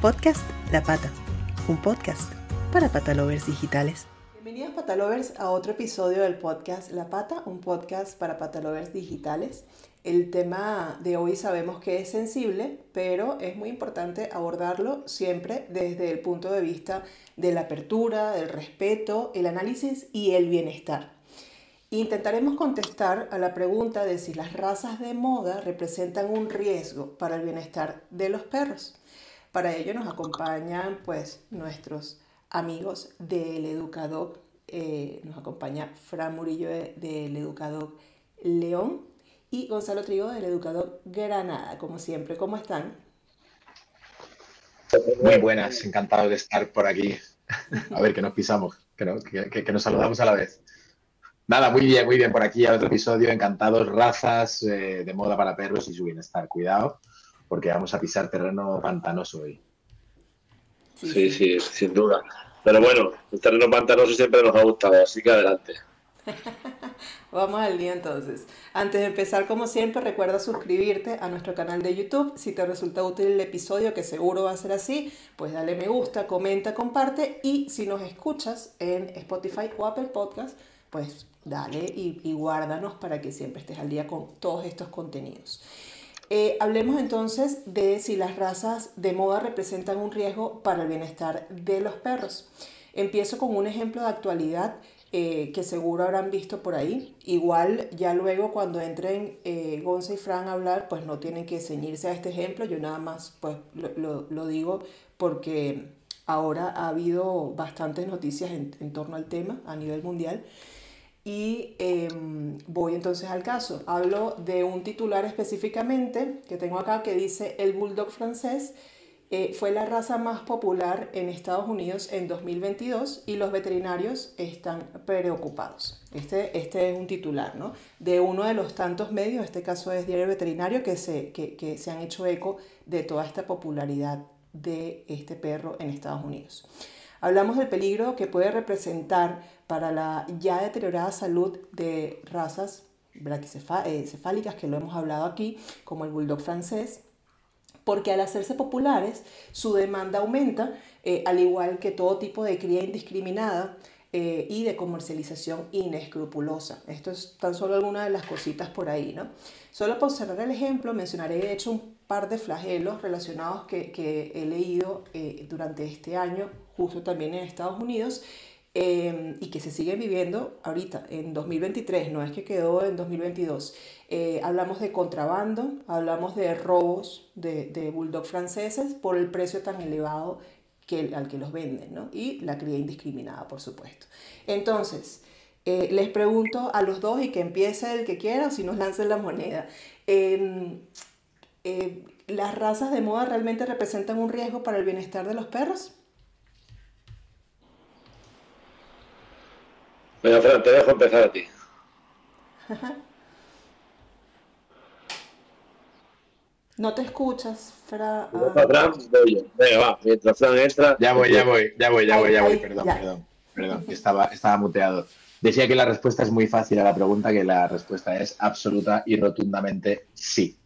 Podcast La Pata, un podcast para patalovers digitales. Bienvenidos patalovers a otro episodio del podcast La Pata, un podcast para patalovers digitales. El tema de hoy sabemos que es sensible, pero es muy importante abordarlo siempre desde el punto de vista de la apertura, del respeto, el análisis y el bienestar. Intentaremos contestar a la pregunta de si las razas de moda representan un riesgo para el bienestar de los perros. Para ello nos acompañan pues nuestros amigos del Educador. Eh, nos acompaña Fran Murillo del Educador León y Gonzalo Trigo del Educador Granada, como siempre. ¿Cómo están? Muy buenas, encantado de estar por aquí. A ver, que nos pisamos, que nos saludamos a la vez. Nada, muy bien, muy bien por aquí a otro episodio. Encantados, razas eh, de moda para perros y su bienestar. Cuidado, porque vamos a pisar terreno pantanoso hoy. Sí, sí, sin duda. Pero bueno, el terreno pantanoso siempre nos ha gustado, así que adelante. Vamos al día entonces. Antes de empezar, como siempre, recuerda suscribirte a nuestro canal de YouTube. Si te resulta útil el episodio, que seguro va a ser así, pues dale me gusta, comenta, comparte. Y si nos escuchas en Spotify o Apple Podcast, pues dale y, guárdanos para que siempre estés al día con todos estos contenidos. Eh, hablemos entonces de si las razas de moda representan un riesgo para el bienestar de los perros. Empiezo con un ejemplo de actualidad eh, que seguro habrán visto por ahí. Igual ya luego cuando entren eh, y Fran a hablar, pues no tienen que ceñirse a este ejemplo. Yo nada más pues lo, digo porque ahora ha habido bastantes noticias en torno al tema a nivel mundial. Y em, voy entonces al caso. Hablo de un titular específicamente que tengo acá que dice el bulldog francés eh, fue la raza más popular en Estados Unidos en 2022 y los veterinarios están preocupados. Este, este es un titular ¿no? de uno de los tantos medios, este caso es Diario Veterinario, que se, que, que se han hecho eco de toda esta popularidad de este perro en Estados Unidos. Hablamos del peligro que puede representar para la ya deteriorada salud de razas braquicefálicas, que lo hemos hablado aquí, como el bulldog francés, porque al hacerse populares su demanda aumenta, eh, al igual que todo tipo de cría indiscriminada eh, y de comercialización inescrupulosa. Esto es tan solo alguna de las cositas por ahí, ¿no? Solo por cerrar el ejemplo, mencionaré de hecho un par de flagelos relacionados que, he leído eh, durante este año, justo también en Estados Unidos, Em, y que se sigue viviendo ahorita, en 2023, no es que quedó en 2022. Eh, hablamos de contrabando, hablamos de robos de, de bulldog franceses por el precio tan elevado que, al que los venden, ¿no? Y la cría indiscriminada, por supuesto. Entonces, eh, les pregunto a los dos y que empiece el que quiera o si nos lancen la moneda. Em, eh, ¿Las razas de moda realmente representan un riesgo para el bienestar de los perros? Venga, Fran, te dejo empezar a ti. No te escuchas, Fran. Venga, va, mientras Fran entra. Ya voy, ya voy, ya voy, ya voy, ya voy, perdón, perdón, perdón, estaba, estaba muteado. Decía que la respuesta es muy fácil a la pregunta, que la respuesta es absoluta y rotundamente sí.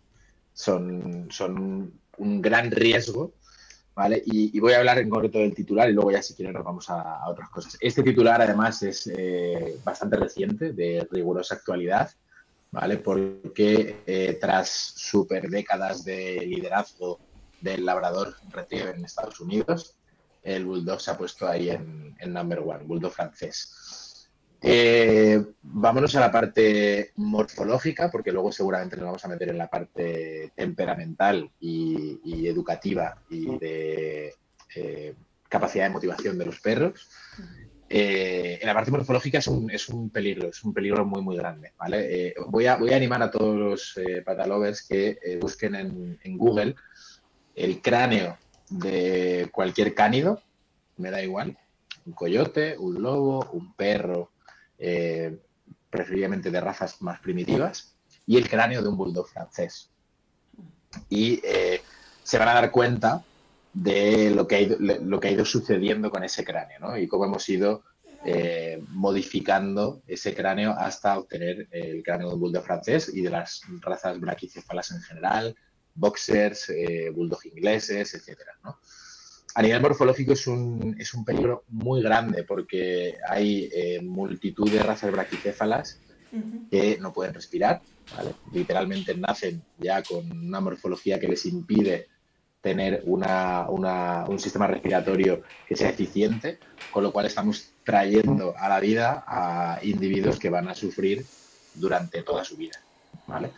Son, son un gran riesgo ¿vale? Y, voy a hablar en concreto del titular y luego ya si quieren nos vamos a, otras cosas. Este titular además es eh, bastante reciente, de rigurosa actualidad, ¿vale? Porque eh, tras super décadas de liderazgo del labrador retriever en Estados Unidos, el bulldog se ha puesto ahí en, en number one, bulldog francés. Eh, vámonos a la parte morfológica, porque luego seguramente nos vamos a meter en la parte temperamental y, educativa y de eh, capacidad de motivación de los perros. Eh, en la parte morfológica es un, es un, peligro, es un peligro muy, muy grande. ¿vale? voy, a, voy a animar a todos los patalovers que busquen en, en Google el cráneo de cualquier cánido, me da igual, un coyote, un lobo, un perro, eh, preferiblemente de razas más primitivas, y el cráneo de un bulldog francés. Y eh, se van a dar cuenta de lo que, ha ido, sucediendo con ese cráneo, ¿no? Y cómo hemos ido eh, modificando ese cráneo hasta obtener el cráneo de un bulldog francés y de las razas braquicéfalas en general, boxers, bulldog ingleses, etcétera, ¿no? A nivel morfológico es un, es un peligro muy grande porque hay eh, multitud de razas braquicéfalas que no pueden respirar, literalmente nacen ya con una morfología que les impide tener una, un sistema respiratorio que sea eficiente, con lo cual estamos trayendo a la vida a individuos que van a sufrir durante toda su vida. ¿vale?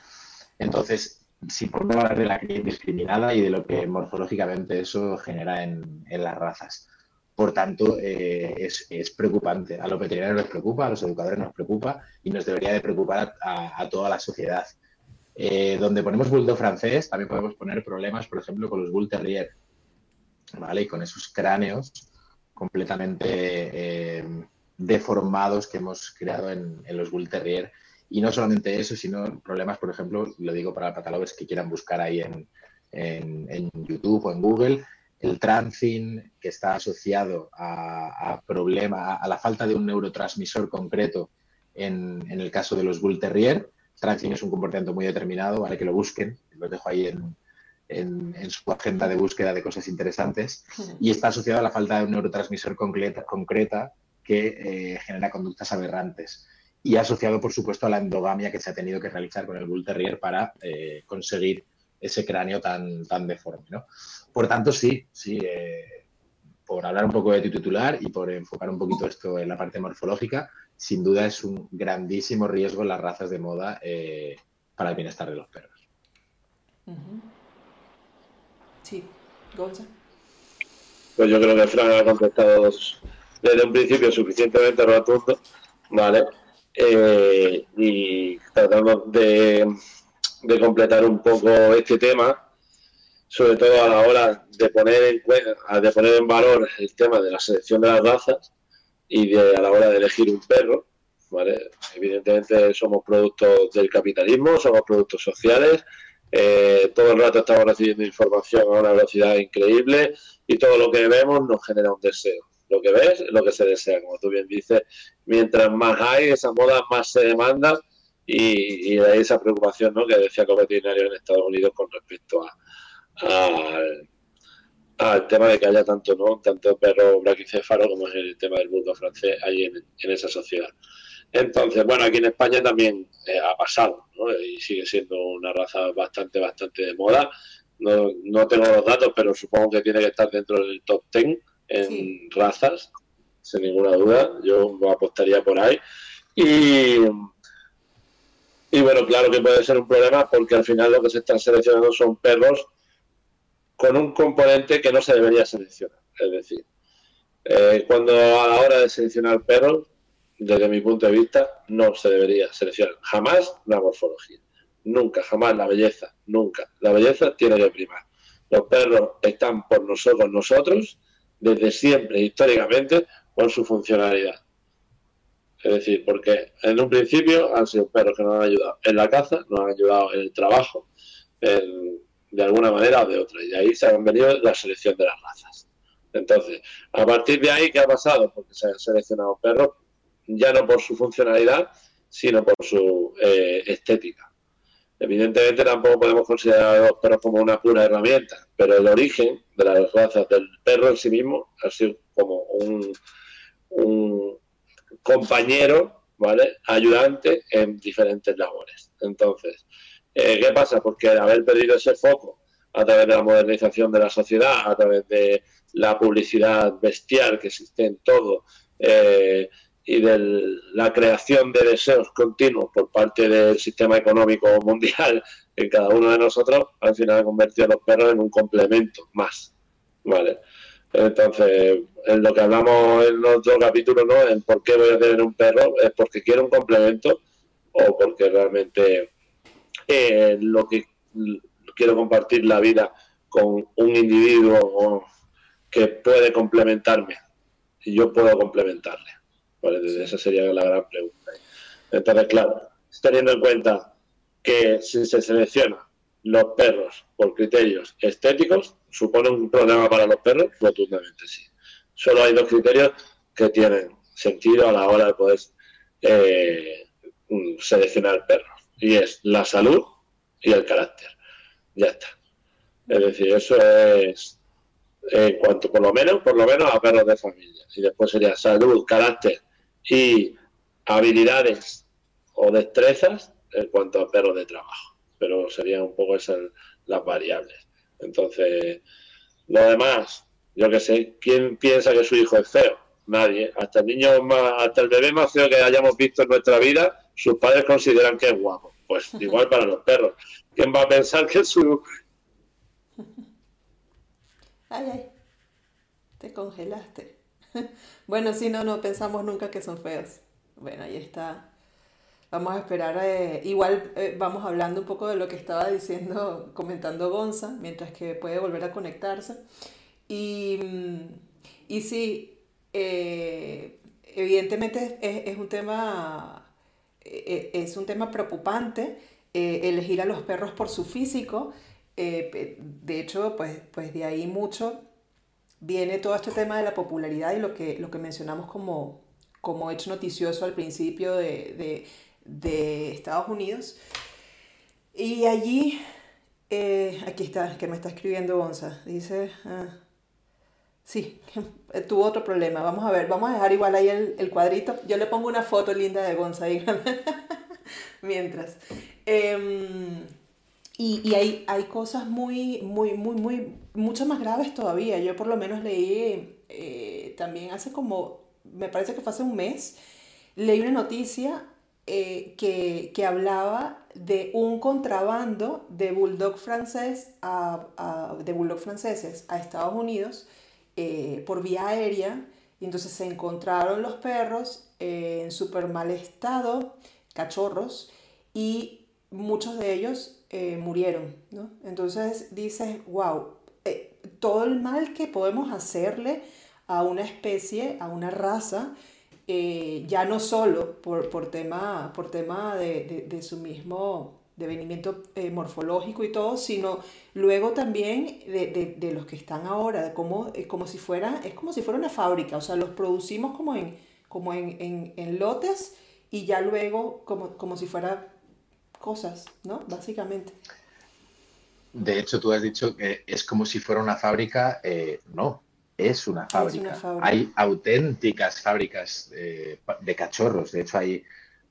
Entonces, si podemos hablar de la cría indiscriminada y de lo que morfológicamente eso genera en, las razas. Por tanto, eh, es, preocupante. A los veterinarios les preocupa, a los educadores nos preocupa y nos debería de preocupar a, toda la sociedad. Eh, donde ponemos bulldog francés, también podemos poner problemas, por ejemplo, con los bull terrier, ¿vale? Y con esos cráneos completamente eh, deformados que hemos creado en, en los bull terrier y no solamente eso, sino problemas, por ejemplo, lo digo para catálogos que quieran buscar ahí en, en, YouTube o en Google, el transing que está asociado a, a problema, a la falta de un neurotransmisor concreto en, en el caso de los Bull Terrier. Transing es un comportamiento muy determinado, vale que lo busquen, lo dejo ahí en, en, su agenda de búsqueda de cosas interesantes, y está asociado a la falta de un neurotransmisor concreta, concreta que eh, genera conductas aberrantes y asociado, por supuesto, a la endogamia que se ha tenido que realizar con el Bull Terrier para eh, conseguir ese cráneo tan, tan deforme. ¿no? Por tanto, sí, sí, eh, por hablar un poco de tu titular y por enfocar un poquito esto en la parte morfológica, sin duda es un grandísimo riesgo en las razas de moda eh, para el bienestar de los perros. Sí, Gonza. Pues yo creo que Fran ha contestado desde un principio suficientemente rotundo, ¿vale? Eh, y tratamos de, completar un poco este tema, sobre todo a la hora de poner en, de poner en valor el tema de la selección de las razas y de, a la hora de elegir un perro. Evidentemente somos productos del capitalismo, somos productos sociales, eh, todo el rato estamos recibiendo información a una velocidad increíble y todo lo que vemos nos genera un deseo lo que ves es lo que se desea, como tú bien dices. Mientras más hay, esa moda más se demanda y, y de esa preocupación ¿no? que decía veterinario en Estados Unidos con respecto a, al tema de que haya tanto no tanto perro braquicéfalo como es el tema del bulldog francés ahí en, esa sociedad. Entonces, bueno, aquí en España también eh, ha pasado ¿no? y sigue siendo una raza bastante, bastante de moda. No, no tengo los datos, pero supongo que tiene que estar dentro del top 10 en razas, sin ninguna duda. Yo apostaría por ahí. Y, y bueno, claro que puede ser un problema porque al final lo que se están seleccionando son perros con un componente que no se debería seleccionar. Es decir, eh, cuando a la hora de seleccionar perros, desde mi punto de vista, no se debería seleccionar jamás la morfología. Nunca, jamás la belleza, nunca. La belleza tiene que primar. Los perros están por nosotros, nosotros, desde siempre, históricamente, por su funcionalidad. Es decir, porque en un principio han sido perros que nos han ayudado en la caza, nos han ayudado en el trabajo, de alguna manera o de otra. Y ahí se han venido la selección de las razas. Entonces, a partir de ahí, ¿qué ha pasado? Porque se han seleccionado perros ya no por su funcionalidad, sino por su eh, estética. Evidentemente tampoco podemos considerar a los perros como una pura herramienta, pero el origen de las razas del perro en sí mismo ha sido como un, compañero, ¿vale? Ayudante en diferentes labores. Entonces, eh, ¿qué pasa? Porque al haber perdido ese foco a través de la modernización de la sociedad, a través de la publicidad bestial que existe en todo, eh, y de la creación de deseos continuos por parte del sistema económico mundial en cada uno de nosotros, al final ha convertido a los perros en un complemento más. ¿Vale? Entonces, en lo que hablamos en otro capítulo, ¿no? En por qué voy a tener un perro, es porque quiero un complemento o porque realmente eh, lo que quiero compartir la vida con un individuo que puede complementarme y yo puedo complementarle. Esa sería la gran pregunta. Entonces, claro, teniendo en cuenta que si se seleccionan los perros por criterios estéticos, supone un problema para los perros, rotundamente sí. Solo hay dos criterios que tienen sentido a la hora de poder eh, seleccionar perros, y es la salud y el carácter. Ya está. Es decir, eso es en cuanto por lo menos, por lo menos a perros de familia. Y después sería salud, carácter y habilidades o destrezas en cuanto a perros de trabajo. Pero serían un poco esas las variables. Entonces, lo demás, yo que sé, ¿quién piensa que su hijo es feo? Nadie. Hasta el niño más, hasta el bebé más feo que hayamos visto en nuestra vida, sus padres consideran que es guapo. Pues igual para los perros. ¿Quién va a pensar que su... Ay, te congelaste. Bueno, si no, no pensamos nunca que son feos. Bueno, ahí está. Vamos a esperar, eh, igual eh, vamos hablando un poco de lo que estaba diciendo, comentando Gonza, mientras que puede volver a conectarse. Y, mm, y sí, eh, evidentemente es, es, un tema, es un tema preocupante elegir a los perros por su físico. de hecho, pues, pues de ahí mucho viene todo este tema de la popularidad y lo que, lo que mencionamos como, como hecho noticioso al principio de, Estados Unidos. Y allí, eh, aquí está, que me está escribiendo Gonza, dice, ah, sí, tuvo otro problema, vamos a ver, vamos a dejar igual ahí el, cuadrito, yo le pongo una foto linda de Gonza, mientras. Em, y, y hay, hay, cosas muy, muy, muy, muy, mucho más graves todavía. Yo por lo menos leí eh, también hace como, me parece que fue hace un mes, leí una noticia eh, que, que, hablaba de un contrabando de bulldog francés a, a, de bulldog franceses a Estados Unidos eh, por vía aérea. Y entonces se encontraron los perros en súper mal estado, cachorros, y muchos de ellos eh, murieron, ¿no? Entonces dices, wow, eh, todo el mal que podemos hacerle a una especie, a una raza, eh, ya no solo por, por tema, por tema de, de, su mismo devenimiento morfológico y todo, sino luego también de, de, los que están ahora, como, como si fuera, es como si fuera una fábrica, o sea, los producimos como en, como en, en, en lotes y ya luego como, como si fuera cosas, ¿no? Básicamente. De hecho, tú has dicho que es como si fuera una fábrica. Eh, no, es una, fábrica. Hay auténticas fábricas de cachorros. De hecho, hay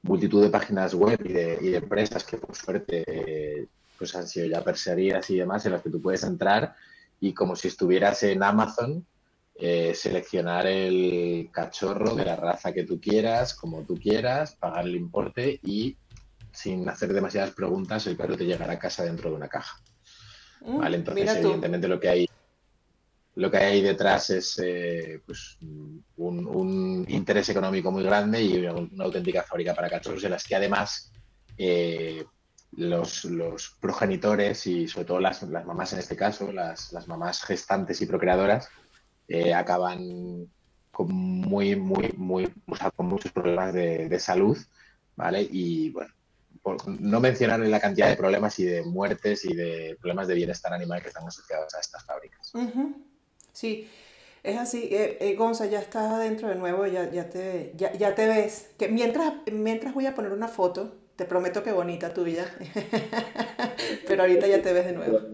multitud de páginas web y de, empresas que, por suerte, pues han sido ya perseguidas y demás, en las que tú puedes entrar y como si estuvieras en Amazon, eh, seleccionar el cachorro de la raza que tú quieras, como tú quieras, pagar el importe y sin hacer demasiadas preguntas, el perro te llegará a casa dentro de una caja. Mm, ¿Vale? Entonces, evidentemente, lo que hay lo que hay ahí detrás es eh, pues, un, interés económico muy grande y una, auténtica fábrica para cachorros, en las que además eh, los, progenitores y sobre todo las, mamás en este caso, las, mamás gestantes y procreadoras, eh, acaban con muy, muy, muy, con muchos problemas de, de salud, ¿vale? Y bueno, no mencionar la cantidad de problemas y de muertes y de problemas de bienestar animal que están asociados a estas fábricas. Sí, es así. Eh, eh, Gonza, ya estás adentro de nuevo, ya, ya, te, ya, te ves. Que mientras, mientras voy a poner una foto, te prometo que bonita tu vida, pero ahorita ya te ves de nuevo.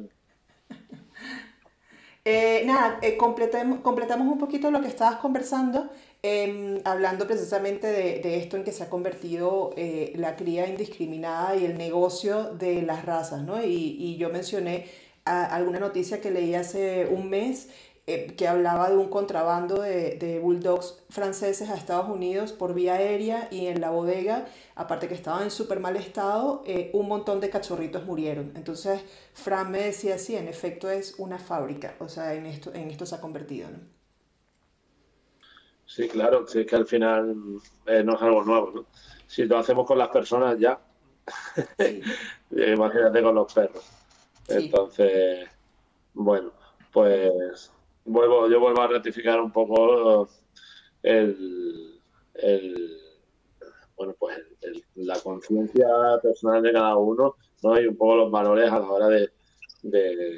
Eh, nada, completamos, completamos un poquito lo que estabas conversando. Em, hablando precisamente de, esto en que se ha convertido eh, la cría indiscriminada y el negocio de las razas, ¿no? Y, yo mencioné alguna noticia que leí hace un mes eh, que hablaba de un contrabando de, bulldogs franceses a Estados Unidos por vía aérea y en la bodega, aparte que estaban en súper mal estado, eh, un montón de cachorritos murieron. Entonces, Fran me decía, sí, en efecto es una fábrica, o sea, en esto, en esto se ha convertido, ¿no? Sí, claro, sí, es que al final eh, no es algo nuevo, ¿no? Si lo hacemos con las personas ya, imagínate con los perros. Entonces, bueno, pues vuelvo, yo vuelvo a rectificar un poco el, bueno, pues la conciencia personal de cada uno, ¿no? Y un poco los valores a la hora de, de,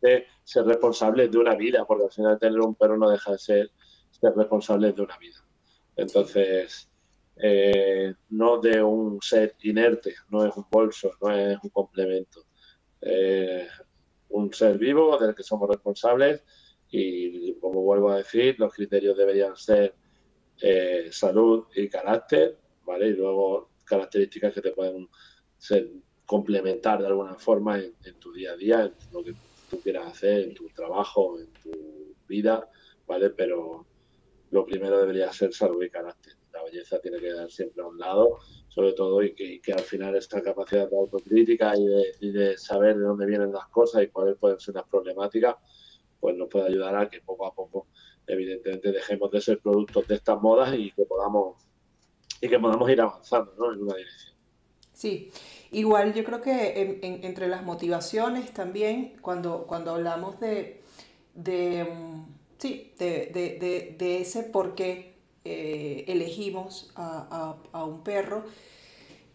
de ser responsables de una vida, porque al final tener un perro no deja de ser ser responsables de una vida. Entonces, eh, no de un ser inerte, no es un bolso, no es un complemento. un ser vivo del que somos responsables Y como vuelvo a decir, los criterios deberían ser eh, salud y carácter, ¿vale? Y luego características que te pueden ser, complementar de alguna forma en, tu día a día, en lo que tú quieras hacer, en tu trabajo, en tu vida, ¿vale? Pero lo primero debería ser salud y carácter. La belleza tiene que quedar siempre a un lado, sobre todo, y que, al final esta capacidad de autocrítica y de, saber de dónde vienen las cosas y cuáles pueden ser las problemáticas, pues nos puede ayudar a que poco a poco, evidentemente, dejemos de ser productos de estas modas y que podamos y que podamos ir avanzando ¿no? en una dirección. Sí, igual yo creo que entre las motivaciones también, cuando, cuando hablamos de, de mm, sí, de, ese por qué eh, elegimos a, un perro,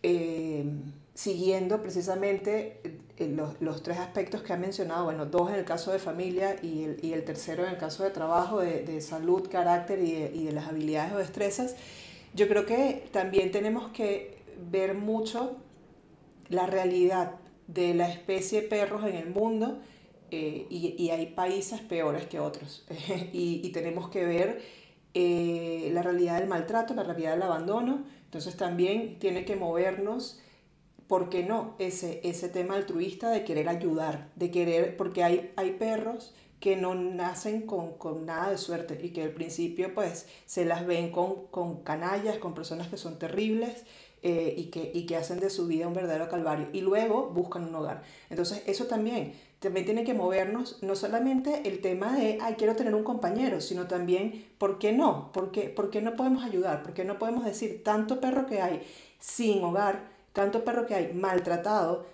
eh, siguiendo precisamente eh, los, tres aspectos que ha mencionado, bueno, dos en el caso de familia y el, tercero en el caso de trabajo, de, salud, carácter y de, las habilidades o destrezas, yo creo que también tenemos que ver mucho la realidad de la especie de perros en el mundo eh, y, hay países peores que otros. y, tenemos que ver eh, la realidad del maltrato, la realidad del abandono. Entonces también tiene que movernos, ¿por qué no? Ese, ese tema altruista de querer ayudar, de querer, porque hay, hay perros que no nacen con, con, nada de suerte y que al principio pues se las ven con, con canallas, con personas que son terribles eh, y, que, y que hacen de su vida un verdadero calvario y luego buscan un hogar. Entonces eso también, también tiene que movernos, no solamente el tema de, ay, quiero tener un compañero, sino también, ¿por qué no? ¿Por qué, ¿Por qué no podemos ayudar? ¿Por qué no podemos decir, tanto perro que hay sin hogar, tanto perro que hay maltratado,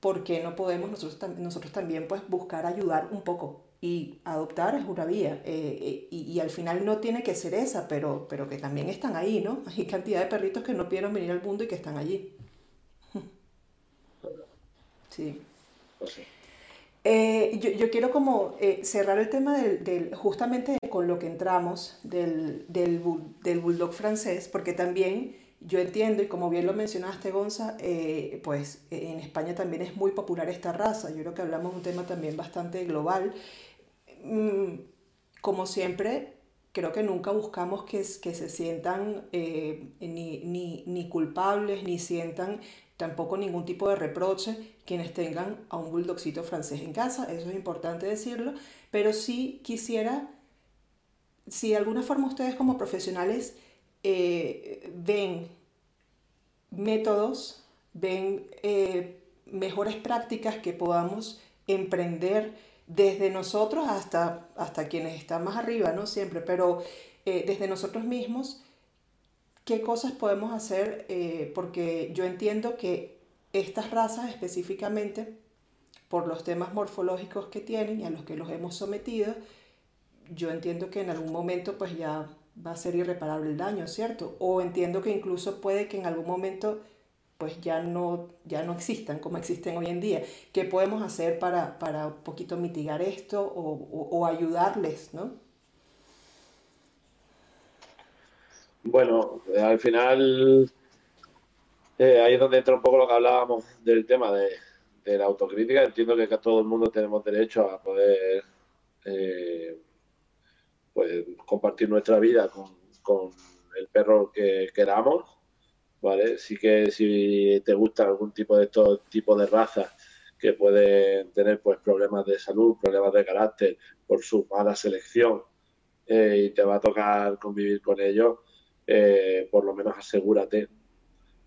¿por qué no podemos nosotros, nosotros también pues buscar ayudar un poco? y adoptar es una vía. Eh, eh, y, al final no tiene que ser esa, pero, pero que también están ahí, ¿no? Hay cantidad de perritos que no pudieron venir al mundo y que están allí. Sí. Pues eh, yo, quiero como cerrar el tema del, justamente con lo que entramos del, del, bulldog francés, porque también yo entiendo, y como bien lo mencionaste, Gonza, pues en España también es muy popular esta raza. Yo creo que hablamos de un tema también bastante global Mm, como siempre, creo que nunca buscamos que, se sientan eh, ni, culpables, ni sientan tampoco ningún tipo de reproche quienes tengan a un bulldogcito francés en casa, eso es importante decirlo, pero sí quisiera, si de alguna forma ustedes como profesionales eh, ven métodos, ven eh, mejores prácticas que podamos emprender, desde nosotros hasta, hasta quienes están más arriba, ¿no? Siempre, pero eh, desde nosotros mismos, ¿qué cosas podemos hacer? Eh, porque yo entiendo que estas razas específicamente, por los temas morfológicos que tienen y a los que los hemos sometido, yo entiendo que en algún momento pues ya va a ser irreparable el daño, ¿cierto? O entiendo que incluso puede que en algún momento pues ya no, ya no existan como existen hoy en día. ¿Qué podemos hacer para, para un poquito mitigar esto o, o, ayudarles, no? Bueno, al final eh, ahí es donde entra un poco lo que hablábamos del tema de, la autocrítica. Entiendo que todo el mundo tenemos derecho a poder eh, pues, compartir nuestra vida con, el perro que queramos ¿vale? Sí que si te gusta algún tipo de estos tipos de razas que pueden tener pues problemas de salud, problemas de carácter por su mala selección eh, y te va a tocar convivir con ellos, eh, por lo menos asegúrate,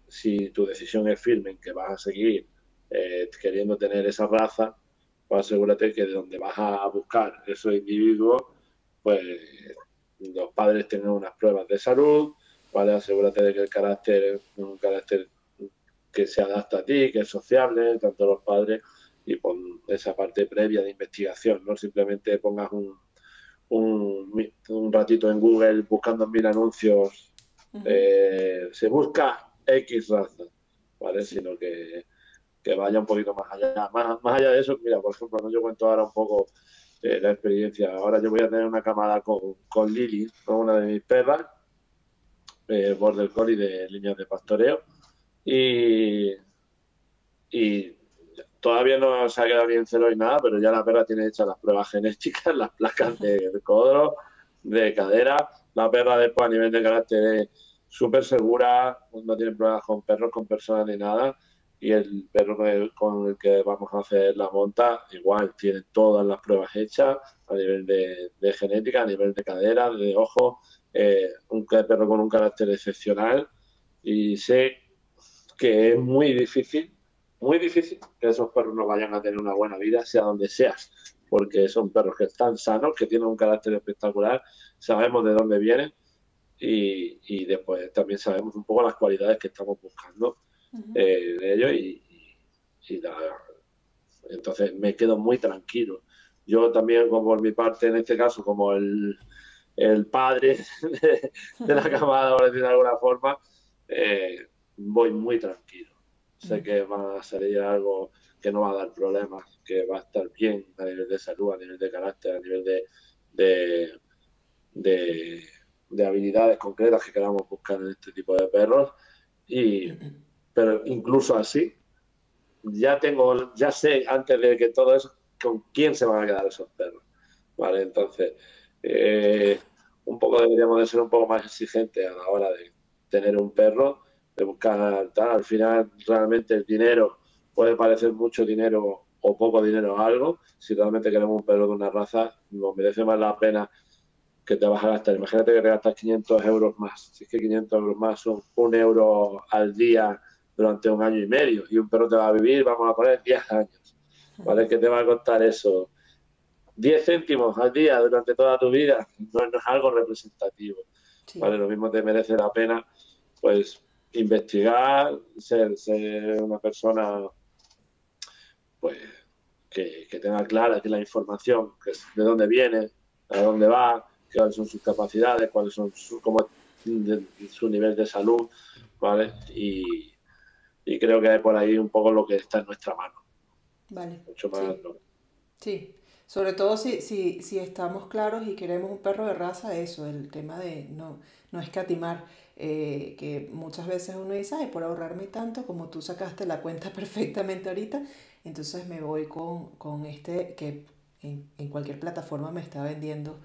si tu decisión es firme en que vas a seguir eh, queriendo tener esa raza, pues asegúrate que de donde vas a buscar esos individuos, pues los padres tengan unas pruebas de salud, ¿vale? Asegúrate de que el carácter un carácter que se adapta a ti, que es sociable, tanto los padres, y pon esa parte previa de investigación, no simplemente pongas un, un, ratito en Google buscando mil anuncios, eh, se busca X raza, ¿vale? Sino que, vaya un poquito más allá. Más, más allá de eso, mira, por ejemplo, ¿no? yo cuento ahora un poco eh, la experiencia. Ahora yo voy a tener una camada con, con Lili, con una de mis perras, eh, border collie de líneas de pastoreo y, y todavía no se ha quedado ni en cero ni nada, pero ya la perra tiene hechas las pruebas genéticas, las placas de, codro, de cadera. La perra después a nivel de carácter es súper segura, no tiene problemas con perros, con personas ni nada. Y el perro con el que vamos a hacer la monta, igual, tiene todas las pruebas hechas a nivel de, genética, a nivel de cadera, de ojo, eh, un perro con un carácter excepcional. Y sé que es muy difícil muy difícil que esos perros no vayan a tener una buena vida, sea donde seas, porque son perros que están sanos, que tienen un carácter espectacular, sabemos de dónde vienen y, después también sabemos un poco las cualidades que estamos buscando eh, de ellos y, entonces me quedo muy tranquilo. Yo también, como por mi parte, en este caso, como el, padre de, la camada, por decir de alguna forma, eh, voy muy tranquilo. Sé que va a salir algo que no va a dar problemas, que va a estar bien a nivel de salud, a nivel de carácter, a nivel de, de, habilidades concretas que queramos buscar en este tipo de perros. Y, pero incluso así, ya tengo, ya sé antes de que todo eso, con quién se van a quedar esos perros. Vale, entonces, eh, un poco deberíamos de ser un poco más exigentes a la hora de tener un perro de buscar tal. Al final, realmente el dinero puede parecer mucho dinero o poco dinero a algo. Si realmente queremos un perro de una raza, nos merece más la pena que te vas a gastar. Imagínate que te gastas 500 euros más. Si es que 500 euros más son un euro al día durante un año y medio y un perro te va a vivir, vamos a poner 10 años. ¿Vale? ¿Qué te va a costar eso? 10 céntimos al día durante toda tu vida no, es algo representativo. ¿Vale? Lo mismo te merece la pena, pues investigar, ser, una persona pues que, tenga clara que la información, que de dónde viene, a dónde va, cuáles son sus capacidades, cuáles son su, cómo, su nivel de salud, ¿vale? Y, creo que hay por ahí un poco lo que está en nuestra mano. Vale. Mucho más. Sí. Sobre todo si, si, si estamos claros y queremos un perro de raza, eso, el tema de no, no escatimar. Eh, que muchas veces uno dice, ay, por ahorrarme tanto, como tú sacaste la cuenta perfectamente ahorita, entonces me voy con, con este que en, en, cualquier plataforma me está vendiendo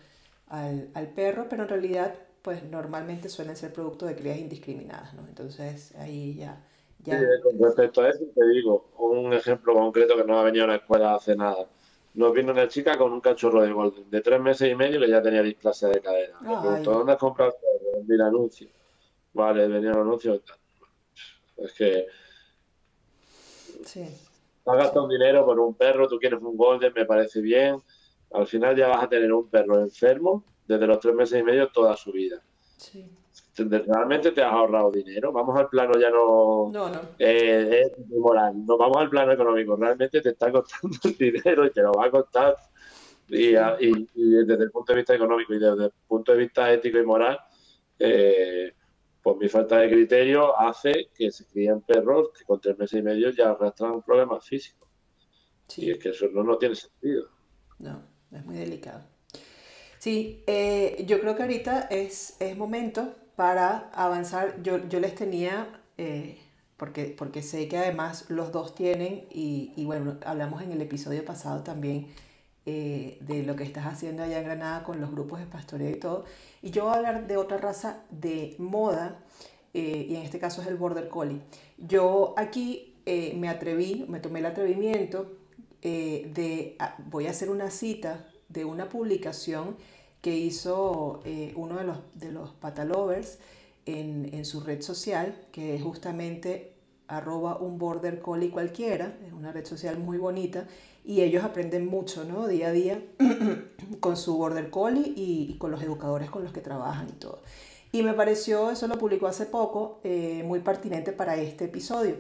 al, al, perro, pero en realidad, pues normalmente suelen ser productos de crías indiscriminadas, ¿no? Entonces ahí ya... ya... con respecto a eso, te digo, un ejemplo concreto que no ha venido a la escuela hace nada. Nos vino una chica con un cachorro de golden de tres meses y medio que ya tenía displasia de cadera. Me preguntó, ¿dónde has comprado el anuncio? vale, venía el anuncio. Es que. Sí. Has gastado un dinero por un perro, tú quieres un Golden, me parece bien. Al final ya vas a tener un perro enfermo desde los tres meses y medio toda su vida. Sí. Realmente te has ahorrado dinero. Vamos al plano ya no, no, no. Eh, moral. No vamos al plano económico. Realmente te está costando el dinero y te lo va a costar. Y, y, desde el punto de vista económico y desde el punto de vista ético y moral, eh, pues mi falta de criterio hace que se críen perros que con tres meses y medio ya arrastran problemas físicos. Y es que eso no, no tiene sentido. No, es muy delicado. Sí, eh, yo creo que ahorita es, es momento para avanzar. Yo, yo les tenía, eh, porque, porque sé que además los dos tienen, y, y bueno, hablamos en el episodio pasado también eh, de lo que estás haciendo allá en Granada con los grupos de pastoreo y todo. Y yo voy a hablar de otra raza de moda, eh, y en este caso es el Border Collie. Yo aquí eh, me atreví, me tomé el atrevimiento de, ah, voy a hacer una cita de una publicación que hizo uno de los, de los patalovers en, en su red social, que es justamente arroba un border collie cualquiera, es una red social muy bonita, y ellos aprenden mucho, ¿no? Día a día con su border collie y, con los educadores con los que trabajan y todo. Y me pareció, eso lo publicó hace poco, eh, muy pertinente para este episodio.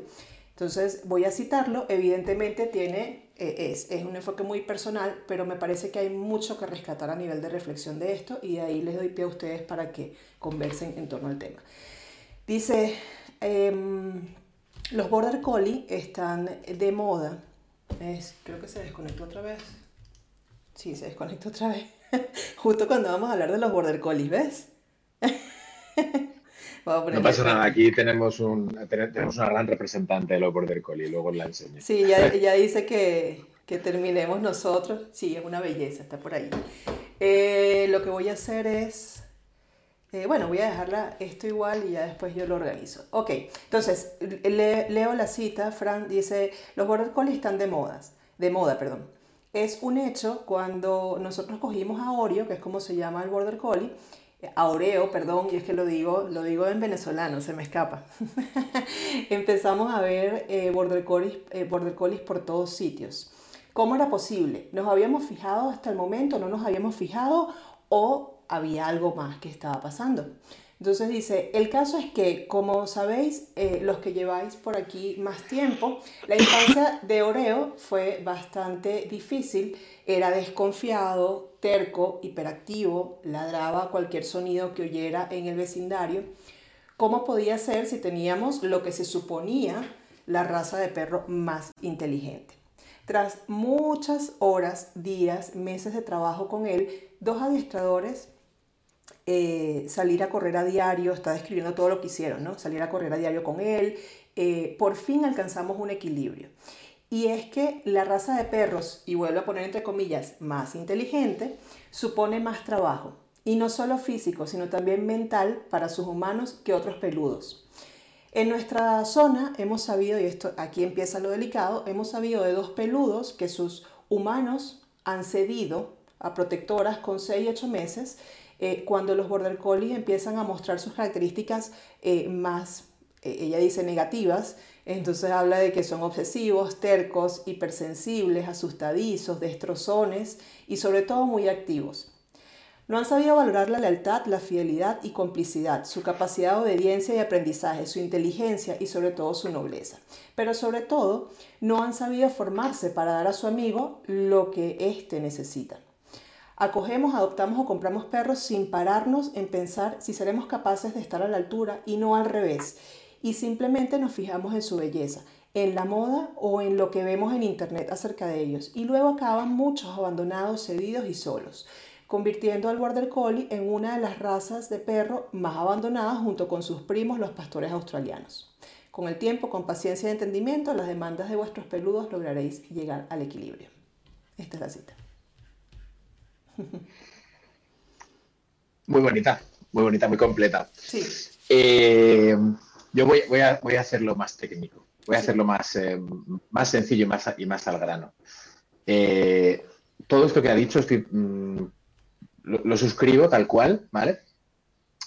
Entonces voy a citarlo, evidentemente tiene, eh, es, es, un enfoque muy personal, pero me parece que hay mucho que rescatar a nivel de reflexión de esto y de ahí les doy pie a ustedes para que conversen en torno al tema. Dice, em, los border collie están de moda creo que se desconectó otra vez. Sí, se desconectó otra vez. Justo cuando vamos a hablar de los border collies, ¿ves? no pasa nada, aquí tenemos, un, tenemos una gran representante de los Border Collie, luego la enseño. Sí, ya, ya dice que, que, terminemos nosotros. Sí, es una belleza, está por ahí. Eh, lo que voy a hacer es... Eh, bueno, voy a dejarla esto igual y ya después yo lo organizo. Ok, entonces leo la cita. Frank dice, los Border Collie están de modas, de moda, perdón. Es un hecho cuando nosotros cogimos a Oreo, que es como se llama el Border Collie, Aureo, perdón, y es que lo digo, lo digo en venezolano, se me escapa. Empezamos a ver eh, border, collies, eh, border collies por todos sitios. ¿Cómo era posible? ¿Nos habíamos fijado hasta el momento? ¿No nos habíamos fijado? ¿O había algo más que estaba pasando? Entonces dice, el caso es que, como sabéis, eh, los que lleváis por aquí más tiempo, la infancia de Oreo fue bastante difícil, era desconfiado, terco, hiperactivo, ladraba cualquier sonido que oyera en el vecindario. ¿Cómo podía ser si teníamos lo que se suponía la raza de perro más inteligente? Tras muchas horas, días, meses de trabajo con él, dos adiestradores eh, salir a correr a diario, está describiendo todo lo que hicieron, ¿no? Salir a correr a diario con él, eh, por fin alcanzamos un equilibrio. Y es que la raza de perros, y vuelvo a poner entre comillas, más inteligente, supone más trabajo, y no solo físico, sino también mental para sus humanos que otros peludos. En nuestra zona hemos sabido, y esto aquí empieza lo delicado, hemos sabido de dos peludos que sus humanos han cedido a protectoras con 6 y 8 meses eh, cuando los border collies empiezan a mostrar sus características eh, más, eh, ella dice negativas, entonces habla de que son obsesivos, tercos, hipersensibles, asustadizos, destrozones y sobre todo muy activos. No han sabido valorar la lealtad, la fidelidad y complicidad, su capacidad de obediencia y aprendizaje, su inteligencia y sobre todo su nobleza. Pero sobre todo, no han sabido formarse para dar a su amigo lo que éste necesita. Acogemos, adoptamos o compramos perros sin pararnos en pensar si seremos capaces de estar a la altura y no al revés. Y simplemente nos fijamos en su belleza, en la moda o en lo que vemos en internet acerca de ellos. Y luego acaban muchos abandonados, cedidos y solos, convirtiendo al Border Collie en una de las razas de perro más abandonadas junto con sus primos los pastores australianos. Con el tiempo, con paciencia y entendimiento, las demandas de vuestros peludos lograréis llegar al equilibrio. Esta es la cita. Muy bonita, muy bonita, muy completa. Eh, yo voy, voy, a, voy, a, hacerlo más técnico, voy a hacerlo más, eh, más sencillo y más, y más al grano. Eh, todo esto que ha dicho mm, lo, suscribo tal cual, ¿vale?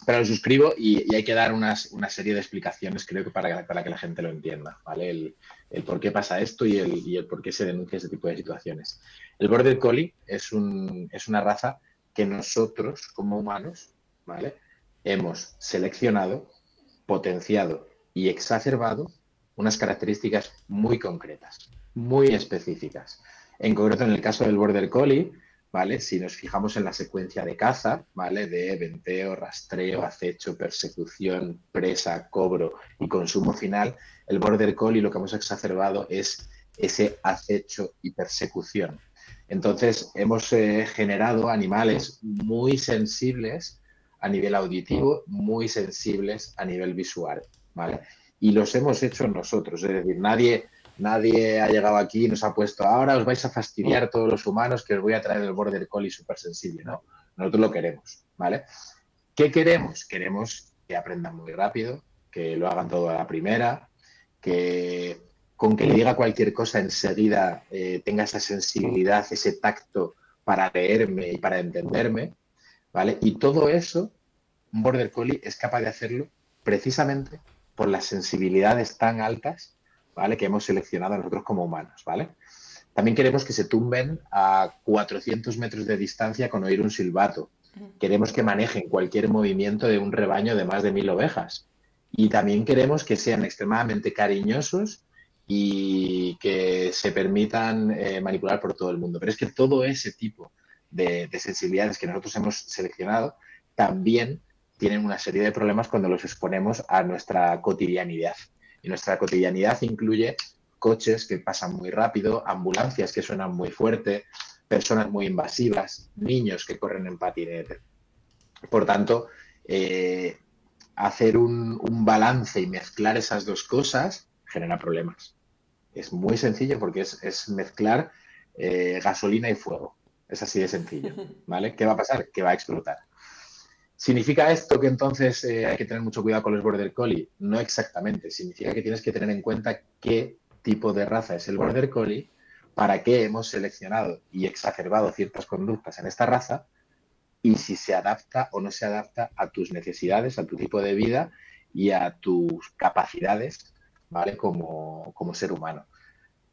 Pero lo suscribo y, hay que dar unas, una serie de explicaciones, creo que para, para que la gente lo entienda, ¿vale? El, el, por qué pasa esto y el, por qué se denuncia este tipo de situaciones. El Border Collie es, es una raza que nosotros, como humanos, ¿vale? hemos seleccionado, potenciado y exacerbado unas características muy concretas, muy específicas. En concreto, en el caso del Border Collie, Si nos fijamos en la secuencia de caza, ¿vale? De venteo, rastreo, acecho, persecución, presa, cobro y consumo final, el Border Collie lo que hemos exacerbado es ese acecho y persecución. Entonces, hemos eh, generado animales muy sensibles a nivel auditivo, muy sensibles a nivel visual, ¿vale? Y los hemos hecho nosotros, es decir, nadie, nadie ha llegado aquí y nos ha puesto, ahora os vais a fastidiar todos los humanos que os voy a traer el border collie súper sensible, ¿no? Nosotros lo queremos, ¿vale? ¿Qué queremos? Queremos que aprendan muy rápido, que lo hagan todo a la primera, que con que le diga cualquier cosa enseguida eh, tenga esa sensibilidad, ese tacto para leerme y para entenderme, ¿vale? Y todo eso, un Border Collie es capaz de hacerlo precisamente por las sensibilidades tan altas, ¿vale? Que hemos seleccionado nosotros como humanos, ¿vale? También queremos que se tumben a 400 metros de distancia con oír un silbato. Queremos que manejen cualquier movimiento de un rebaño de más de mil ovejas. Y también queremos que sean extremadamente cariñosos y que se permitan eh, manipular por todo el mundo. Pero es que todo ese tipo de, sensibilidades que nosotros hemos seleccionado también tienen una serie de problemas cuando los exponemos a nuestra cotidianidad. Y nuestra cotidianidad incluye coches que pasan muy rápido, ambulancias que suenan muy fuerte, personas muy invasivas, niños que corren en patinete. Por tanto, eh, hacer un, balance y mezclar esas dos cosas genera problemas. Es muy sencillo porque es, mezclar eh, gasolina y fuego. Es así de sencillo. ¿Vale? ¿Qué va a pasar? Que va a explotar. ¿Significa esto que entonces eh, hay que tener mucho cuidado con los Border Collie? No exactamente. Significa que tienes que tener en cuenta qué tipo de raza es el Border Collie, para qué hemos seleccionado y exacerbado ciertas conductas en esta raza y si se adapta o no se adapta a tus necesidades, a tu tipo de vida y a tus capacidades, ¿vale? Como, como ser humano.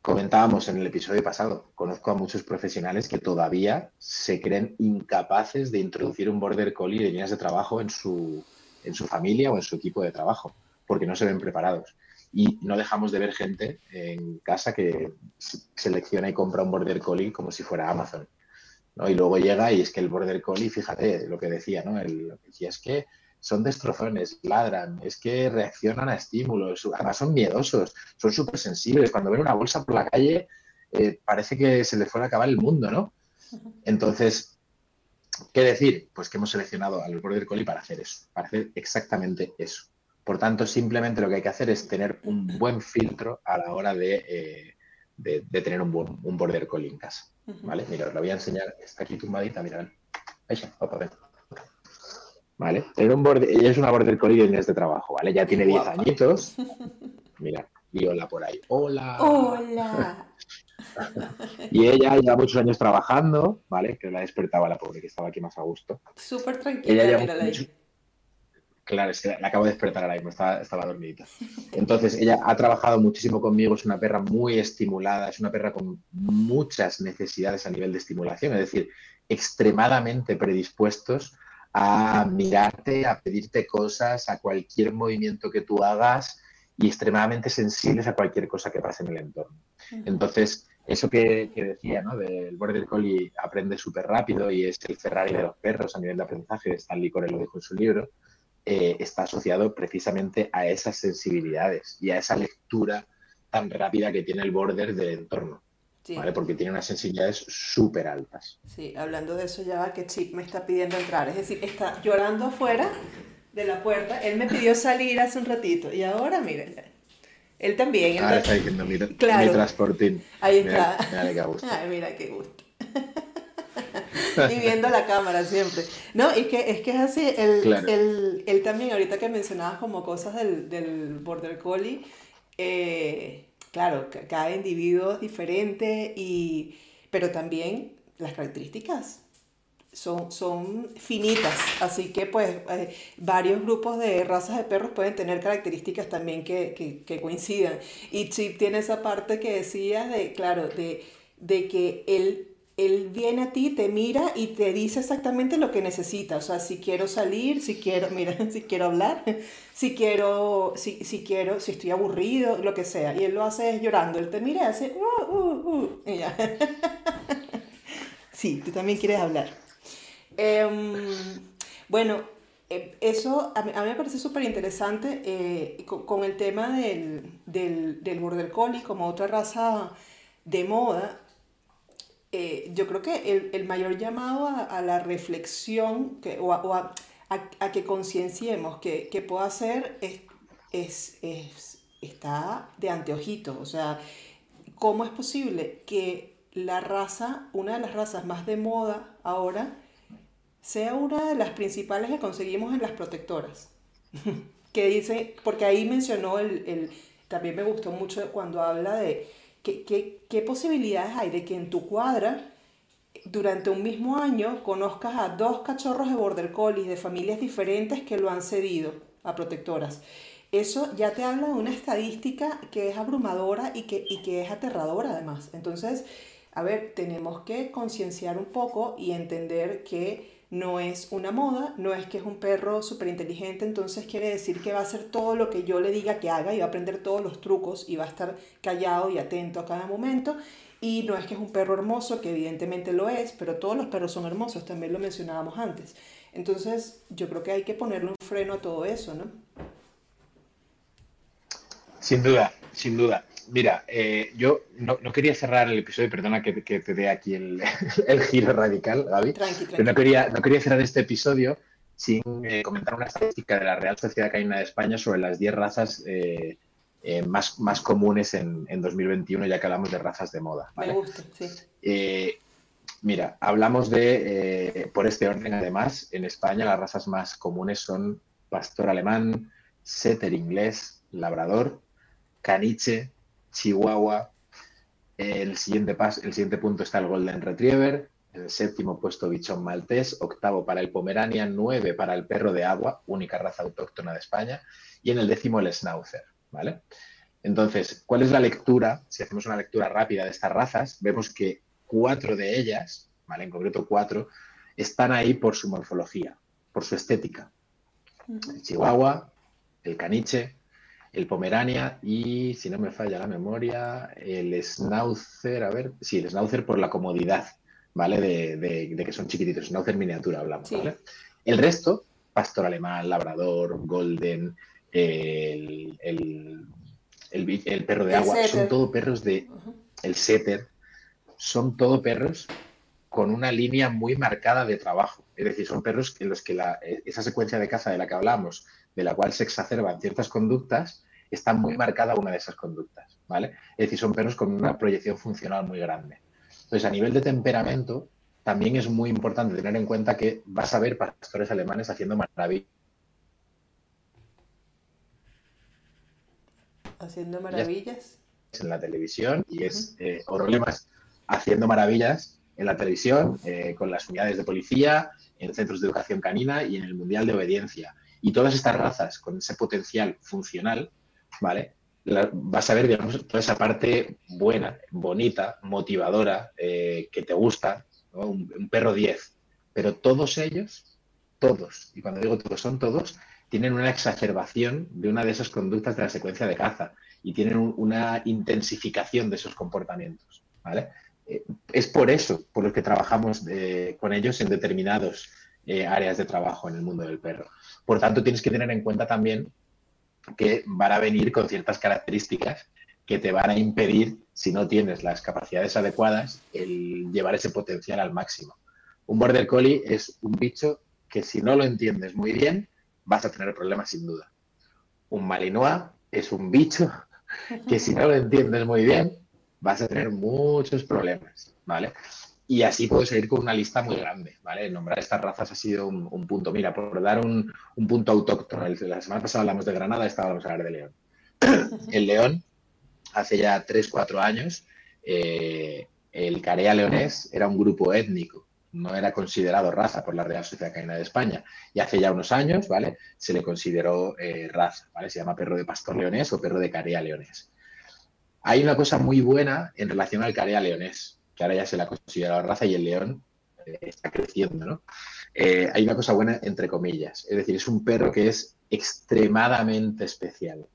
Comentábamos en el episodio pasado, conozco a muchos profesionales que todavía se creen incapaces de introducir un border collie de líneas de trabajo en su, en su familia o en su equipo de trabajo, porque no se ven preparados. Y no dejamos de ver gente en casa que selecciona y compra un border collie como si fuera Amazon. Y luego llega y es que el Border Collie, fíjate lo que decía, ¿no? El, es que son destrozones, ladran, es que reaccionan a estímulos, además son miedosos, son súper sensibles. Cuando ven una bolsa por la calle, eh, parece que se les fuera a acabar el mundo, ¿no? Entonces, ¿qué decir? Pues que hemos seleccionado al Border Collie para hacer eso, para hacer exactamente eso. Por tanto, simplemente lo que hay que hacer es tener un buen filtro a la hora de, eh, de, tener un, un Border Collie en casa. ¿Vale? Mira, os la voy a enseñar. Está aquí tumbadita, mira, ven. Ahí opa, ven. ¿Vale? un ella es una border collie de este trabajo, ¿vale? Ya tiene 10 añitos. Mira, y hola por ahí. Hola. Hola. y ella lleva muchos años trabajando, ¿vale? Que la despertaba la pobre que estaba aquí más a gusto. Súper tranquila, ella. Claro, es que la acabo de despertar ahora mismo, estaba, estaba dormidita. Entonces, ella ha trabajado muchísimo conmigo, es una perra muy estimulada, es una perra con muchas necesidades a nivel de estimulación, es decir, extremadamente predispuestos a mirarte, a pedirte cosas, a cualquier movimiento que tú hagas y extremadamente sensibles a cualquier cosa que pase en el entorno. Entonces, eso que, decía, ¿no? Del Border Collie aprende súper rápido y es el Ferrari de los perros a nivel de aprendizaje, Stanley Corell lo dijo en su libro, eh, está asociado precisamente a esas sensibilidades y a esa lectura tan rápida que tiene el border del entorno. ¿Vale? Porque tiene unas sensibilidades súper altas. Sí, hablando de eso ya va que Chip me está pidiendo entrar. Es decir, está llorando afuera de la puerta. Él me pidió salir hace un ratito y ahora, miren, él también. Ahora está diciendo mi, claro. mi transportín. Ahí está. Mira, qué gusto. Ay, mira qué gusto. y viendo la cámara siempre. No, es que es, que es así. Él, también, ahorita que mencionabas como cosas del, del Border Collie, eh, claro, cada individuo es diferente, y, pero también las características son, son finitas, así que pues eh, varios grupos de razas de perros pueden tener características también que, que, coincidan. Y Chip tiene esa parte que decías de, claro, de, de que él él viene a ti, te mira y te dice exactamente lo que necesita. O sea, si quiero salir, si quiero, mira, si quiero hablar, si quiero, si, si quiero, si estoy aburrido, lo que sea. Y él lo hace llorando. Él te mira y hace, uh, uh, uh", y ya. sí, tú también quieres hablar. Em, bueno, eh, eso a mí, me parece súper interesante eh, con, el tema del, del, del Border Collie como otra raza de moda eh, yo creo que el, mayor llamado a, la reflexión que, o, a, que concienciemos que, que puedo hacer es, está de anteojito. O sea, ¿cómo es posible que la raza, una de las razas más de moda ahora, sea una de las principales que conseguimos en las protectoras? que dice, porque ahí mencionó el, el, también me gustó mucho cuando habla de ¿Qué, posibilidades hay de que en tu cuadra durante un mismo año conozcas a dos cachorros de border collies de familias diferentes que lo han cedido a protectoras? Eso ya te habla de una estadística que es abrumadora y que, y que es aterradora además. Entonces, a ver, tenemos que concienciar un poco y entender que no es una moda, no es que es un perro súper inteligente, entonces quiere decir que va a hacer todo lo que yo le diga que haga y va a aprender todos los trucos y va a estar callado y atento a cada momento. Y no es que es un perro hermoso, que evidentemente lo es, pero todos los perros son hermosos, también lo mencionábamos antes. Entonces yo creo que hay que ponerle un freno a todo eso, ¿no? Sin duda, sin duda. Mira, eh, yo no, quería cerrar el episodio, perdona que, te dé aquí el, giro radical, Gaby. Tranqui, tranqui. Pero no quería, no quería cerrar este episodio sin eh, comentar una estadística de la Real Sociedad Canina de España sobre las 10 razas eh, más, más comunes en, en, 2021, ya que hablamos de razas de moda. Me gusta, sí. mira, hablamos de, por este orden además, en España las razas más comunes son pastor alemán, setter inglés, labrador, caniche, chihuahua. El siguiente, el siguiente punto está el golden retriever, en el séptimo puesto bichón maltés, octavo para el pomeranian, nueve para el perro de agua, única raza autóctona de España, y en el décimo el schnauzer, ¿vale? Entonces, ¿cuál es la lectura? Si hacemos una lectura rápida de estas razas, vemos que cuatro de ellas, ¿vale? En concreto cuatro, están ahí por su morfología, por su estética. El chihuahua, el caniche, el pomerania y, si no me falla la memoria, el schnauzer, a ver, sí, el schnauzer por la comodidad, ¿vale? De, que son chiquititos, schnauzer miniatura hablamos, ¿vale? El resto, pastor alemán, labrador, golden, el, perro de agua, son todo perros de... El setter, son todo perros con una línea muy marcada de trabajo. Es decir, son perros en los que esa secuencia de caza de la que hablamos, de la cual se exacerban ciertas conductas, está muy marcada una de esas conductas, ¿vale? Es decir, son perros con una proyección funcional muy grande. Entonces, a nivel de temperamento, también es muy importante tener en cuenta que vas a ver pastores alemanes haciendo maravillas. Haciendo maravillas. En la televisión y es eh, haciendo maravillas en la televisión, eh, con las unidades de policía, en centros de educación canina y en el Mundial de Obediencia. Y todas estas razas con ese potencial funcional, ¿vale? vas a ver, digamos, toda esa parte buena, bonita, motivadora, eh, que te gusta, un, perro 10. Pero todos ellos, todos, y cuando digo todos, son todos, tienen una exacerbación de una de esas conductas de la secuencia de caza y tienen una intensificación de esos comportamientos. ¿vale? Eh, es por eso por lo que trabajamos eh, con ellos en determinados áreas de trabajo en el mundo del perro. Por tanto, tienes que tener en cuenta también que van a venir con ciertas características que te van a impedir, si no tienes las capacidades adecuadas, el llevar ese potencial al máximo. Un border collie es un bicho que si no lo entiendes muy bien, vas a tener problemas sin duda. Un malinois es un bicho que si no lo entiendes muy bien, vas a tener muchos problemas, ¿vale? Y así puedo seguir con una lista muy grande, ¿vale? Nombrar estas razas ha sido un, punto. Mira, por dar un, punto autóctono, la semana pasada hablamos de Granada, esta vamos a hablar de León. El León, hace ya 3, 4 años, eh, el Carea leonés era un grupo étnico, no era considerado raza por la Real Sociedad Canina de España. Y hace ya unos años, ¿vale? Se le consideró eh, raza, ¿vale? Se llama perro de pastor leonés o perro de Carea leonés. Hay una cosa muy buena en relación al Carea leonés ahora ya se la considera la raza y el león eh, está creciendo, ¿no? Eh, hay una cosa buena entre comillas, es decir, es un perro que es extremadamente especial,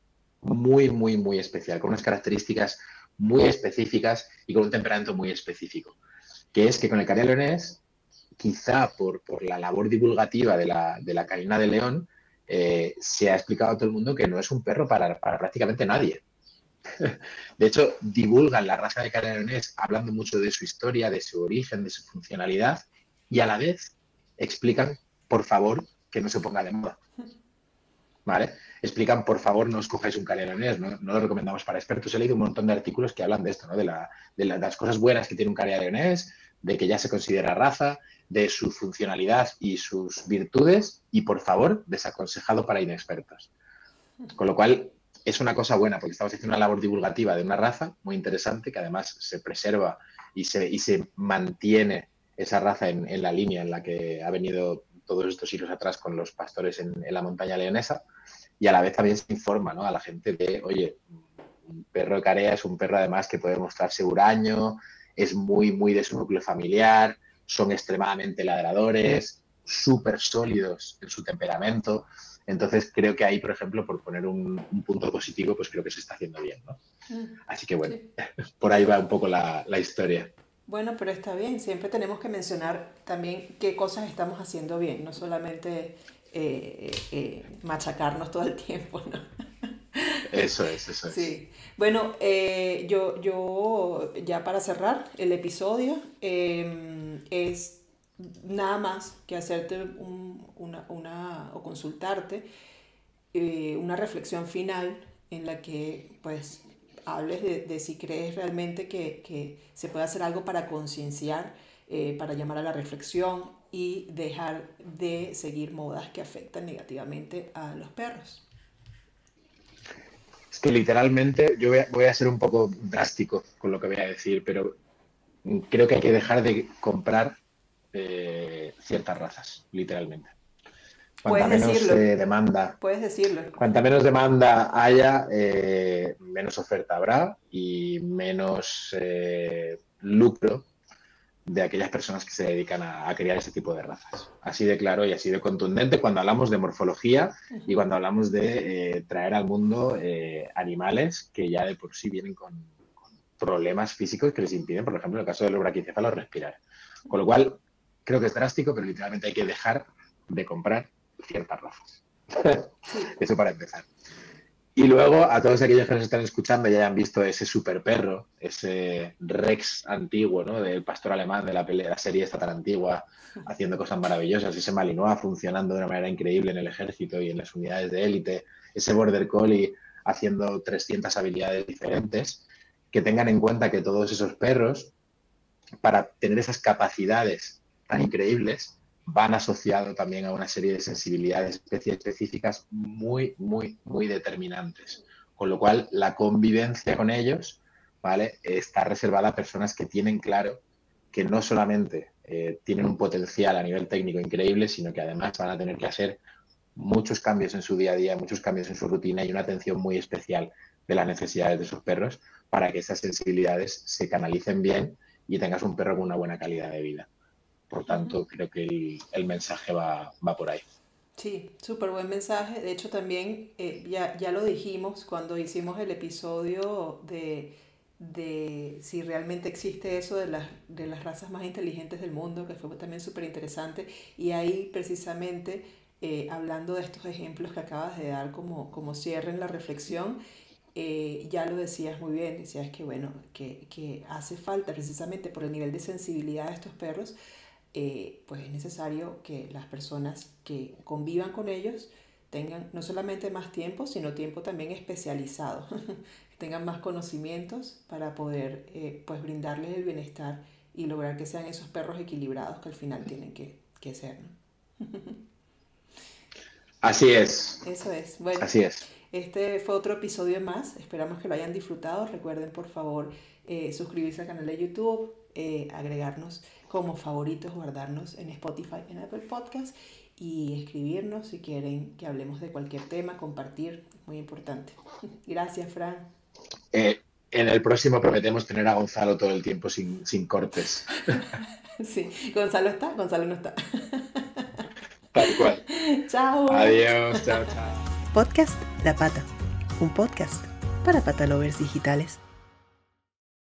muy, muy, muy especial, con unas características muy específicas y con un temperamento muy específico, que es que con el cariño leonés, quizá por, la labor divulgativa de la, de la canina de león, eh, se ha explicado a todo el mundo que no es un perro para prácticamente nadie. De hecho, divulgan la raza de caraneronés hablando mucho de su historia, de su origen, de su funcionalidad y a la vez explican, por favor, que no se ponga de moda. ¿Vale? Explican, por favor, no os cojáis un caraneronés, ¿no? lo recomendamos para expertos. He leído un montón de artículos que hablan de esto, ¿no? de, las cosas buenas que tiene un caraneronés, de que ya se considera raza, de su funcionalidad y sus virtudes y, por favor, desaconsejado para inexpertos. Con lo cual, es una cosa buena porque estamos haciendo una labor divulgativa de una raza muy interesante que además se preserva y se, y se mantiene esa raza en, la línea en la que ha venido todos estos siglos atrás con los pastores en, la montaña leonesa y a la vez también se informa a la gente de, oye, un perro de carea es un perro además que puede mostrarse huraño, es muy, muy de su núcleo familiar, son extremadamente ladradores, súper sólidos en su temperamento. Entonces creo que ahí, por ejemplo, por poner un, punto positivo, pues creo que se está haciendo bien, ¿no? Mm. Así que bueno, por ahí va un poco la, historia. Bueno, pero está bien, siempre tenemos que mencionar también qué cosas estamos haciendo bien, no solamente eh, eh, machacarnos todo el tiempo, ¿no? Eso es, eso es. Sí. Bueno, eh, yo, yo ya para cerrar el episodio, es nada más que hacerte una, una, o consultarte eh, una reflexión final en la que pues hables de, si crees realmente que, que, se puede hacer algo para concienciar, eh, para llamar a la reflexión y dejar de seguir modas que afectan negativamente a los perros. Es que literalmente yo voy a, voy a ser un poco drástico con lo que voy a decir, pero creo que hay que dejar de comprar eh, ciertas razas, literalmente. Cuanta menos eh, demanda. Puedes decirlo. Cuanta menos demanda haya, eh, menos oferta habrá y menos lucro de aquellas personas que se dedican a, criar ese tipo de razas. Así de claro y así de contundente cuando hablamos de morfología y cuando hablamos de traer al mundo animales que ya de por sí vienen con, problemas físicos que les impiden, por ejemplo, en el caso de los respirar. Con lo cual, creo que es drástico, pero literalmente hay que dejar de comprar ciertas razas. Eso para empezar. Y luego, a todos aquellos que nos están escuchando y hayan visto ese super perro, ese Rex antiguo, ¿no? Del pastor alemán de la, pelea, la serie esta tan antigua, haciendo cosas maravillosas, ese Malinois funcionando de una manera increíble en el ejército y en las unidades de élite, ese Border Collie haciendo 300 habilidades diferentes, que tengan en cuenta que todos esos perros, para tener esas capacidades tan increíbles, van asociados también a una serie de sensibilidades específicas muy, muy, muy determinantes. Con lo cual, la convivencia con ellos, ¿vale? Está reservada a personas que tienen claro que no solamente eh, tienen un potencial a nivel técnico increíble, sino que además van a tener que hacer muchos cambios en su día a día, muchos cambios en su rutina y una atención muy especial de las necesidades de sus perros para que esas sensibilidades se canalicen bien y tengas un perro con una buena calidad de vida. Por tanto, creo que el, mensaje va, por ahí. Sí, súper buen mensaje. De hecho, también eh, ya, ya lo dijimos cuando hicimos el episodio de, si realmente existe eso de las, de las razas más inteligentes del mundo, que fue también súper interesante. Y ahí precisamente, eh, hablando de estos ejemplos que acabas de dar como, como cierre en la reflexión, eh, ya lo decías muy bien, decías que bueno, que, que, hace falta precisamente por el nivel de sensibilidad de estos perros, eh, pues es necesario que las personas que convivan con ellos tengan no solamente más tiempo, sino tiempo también especializado, tengan más conocimientos para poder eh, pues brindarles el bienestar y lograr que sean esos perros equilibrados que al final tienen que, que ser. Así es. Eso es. Bueno, Así es. Este fue otro episodio más, esperamos que lo hayan disfrutado. Recuerden por favor eh, suscribirse al canal de YouTube, eh, agregarnos como favoritos, guardarnos en Spotify, en Apple Podcast y escribirnos si quieren que hablemos de cualquier tema, compartir, muy importante. Gracias, Fran. Eh, en el próximo prometemos tener a Gonzalo todo el tiempo sin, sin cortes. sí, Gonzalo está, Gonzalo no está. Tal cual. Chao. Adiós, chao, chao. Podcast La Pata, un podcast para patalovers digitales.